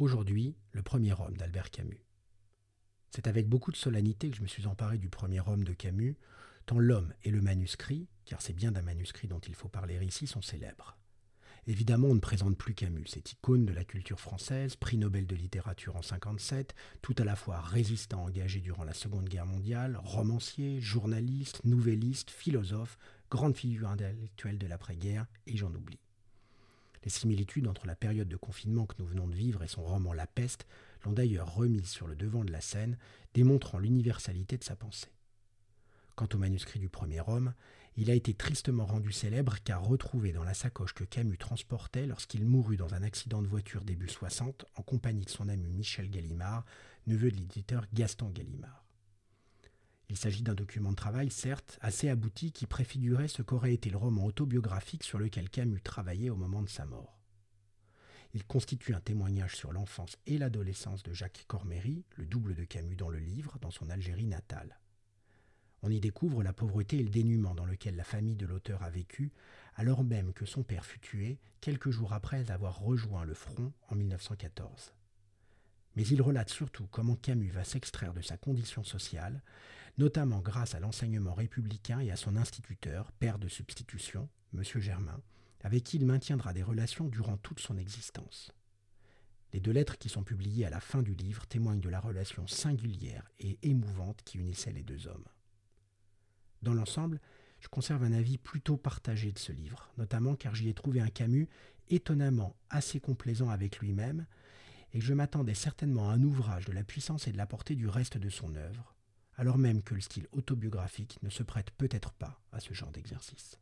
aujourd'hui le premier homme d'Albert Camus. C'est avec beaucoup de solennité que je me suis emparé du premier homme de Camus, tant l'homme et le manuscrit, car c'est bien d'un manuscrit dont il faut parler ici, sont célèbres. Évidemment, on ne présente plus Camus, cette icône de la culture française, prix Nobel de littérature en 57, tout à la fois résistant engagé durant la Seconde Guerre mondiale, romancier, journaliste, nouvelliste, philosophe, grande figure intellectuelle de l'après-guerre, et j'en oublie. Les similitudes entre la période de confinement que nous venons de vivre et son roman La peste l'ont d'ailleurs remise sur le devant de la scène, démontrant l'universalité de sa pensée. Quant au manuscrit du premier homme, il a été tristement rendu célèbre car retrouvé dans la sacoche que Camus transportait lorsqu'il mourut dans un accident de voiture début 60 en compagnie de son ami Michel Gallimard, neveu de l'éditeur Gaston Gallimard. Il s'agit d'un document de travail, certes, assez abouti qui préfigurait ce qu'aurait été le roman autobiographique sur lequel Camus travaillait au moment de sa mort. Il constitue un témoignage sur l'enfance et l'adolescence de Jacques Corméry, le double de Camus dans le livre, dans son Algérie natale. On y découvre la pauvreté et le dénuement dans lequel la famille de l'auteur a vécu, alors même que son père fut tué quelques jours après avoir rejoint le front en 1914. Mais il relate surtout comment Camus va s'extraire de sa condition sociale, notamment grâce à l'enseignement républicain et à son instituteur, père de substitution, M. Germain, avec qui il maintiendra des relations durant toute son existence. Les deux lettres qui sont publiées à la fin du livre témoignent de la relation singulière et émouvante qui unissait les deux hommes. Dans l'ensemble, je conserve un avis plutôt partagé de ce livre, notamment car j'y ai trouvé un Camus étonnamment assez complaisant avec lui-même, et que je m'attendais certainement à un ouvrage de la puissance et de la portée du reste de son œuvre, alors même que le style autobiographique ne se prête peut-être pas à ce genre d'exercice.